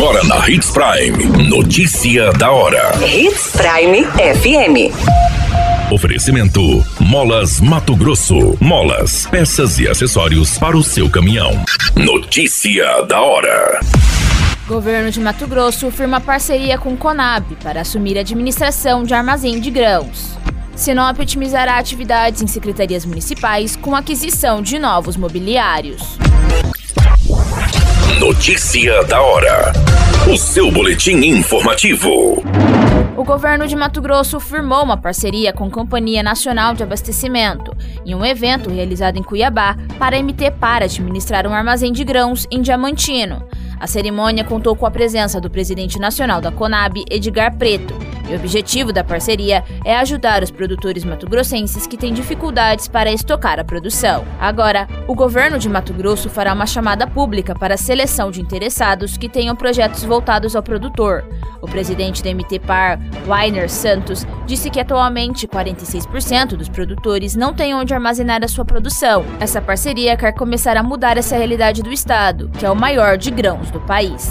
Agora na Hits Prime. Notícia da hora. Hits Prime FM. Oferecimento: Molas Mato Grosso. Molas, peças e acessórios para o seu caminhão. Notícia da hora. Governo de Mato Grosso firma parceria com Conab para assumir a administração de armazém de grãos. Sinop otimizará atividades em secretarias municipais com aquisição de novos mobiliários. Notícia da hora. O seu boletim informativo. O governo de Mato Grosso firmou uma parceria com a Companhia Nacional de Abastecimento em um evento realizado em Cuiabá para a MT para administrar um armazém de grãos em Diamantino. A cerimônia contou com a presença do presidente nacional da Conab, Edgar Preto, e o objetivo da parceria é ajudar os produtores matogrossenses que têm dificuldades para estocar a produção. Agora, o governo de Mato Grosso fará uma chamada pública para a seleção de interessados que tenham projetos voltados ao produtor. O presidente da MT Par, Weiner Santos, disse que atualmente 46% dos produtores não têm onde armazenar a sua produção. Essa parceria quer começar a mudar essa realidade do estado, que é o maior de grãos do país.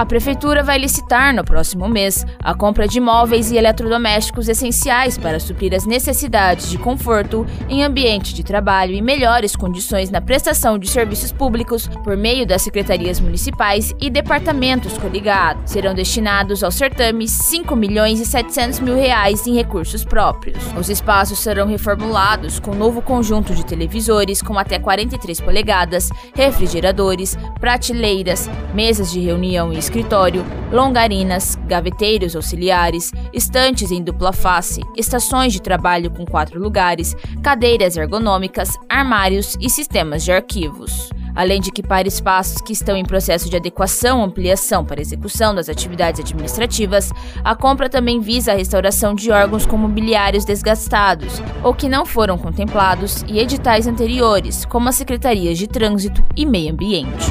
A Prefeitura vai licitar no próximo mês a compra de móveis e eletrodomésticos essenciais para suprir as necessidades de conforto em ambiente de trabalho e melhores condições na prestação de serviços públicos por meio das secretarias municipais e departamentos coligados. Serão destinados ao certame 5 milhões e 700 mil reais em recursos próprios. Os espaços serão reformulados com novo conjunto de televisores com até 43 polegadas, refrigeradores, prateleiras, mesas de reunião e escritório, longarinas, gaveteiros auxiliares, estantes em dupla face, estações de trabalho com quatro lugares, cadeiras ergonômicas, armários e sistemas de arquivos além de equipar espaços que estão em processo de adequação ou ampliação para execução das atividades administrativas, a compra também visa a restauração de órgãos com mobiliários desgastados ou que não foram contemplados e editais anteriores, como as secretarias de Trânsito e Meio Ambiente.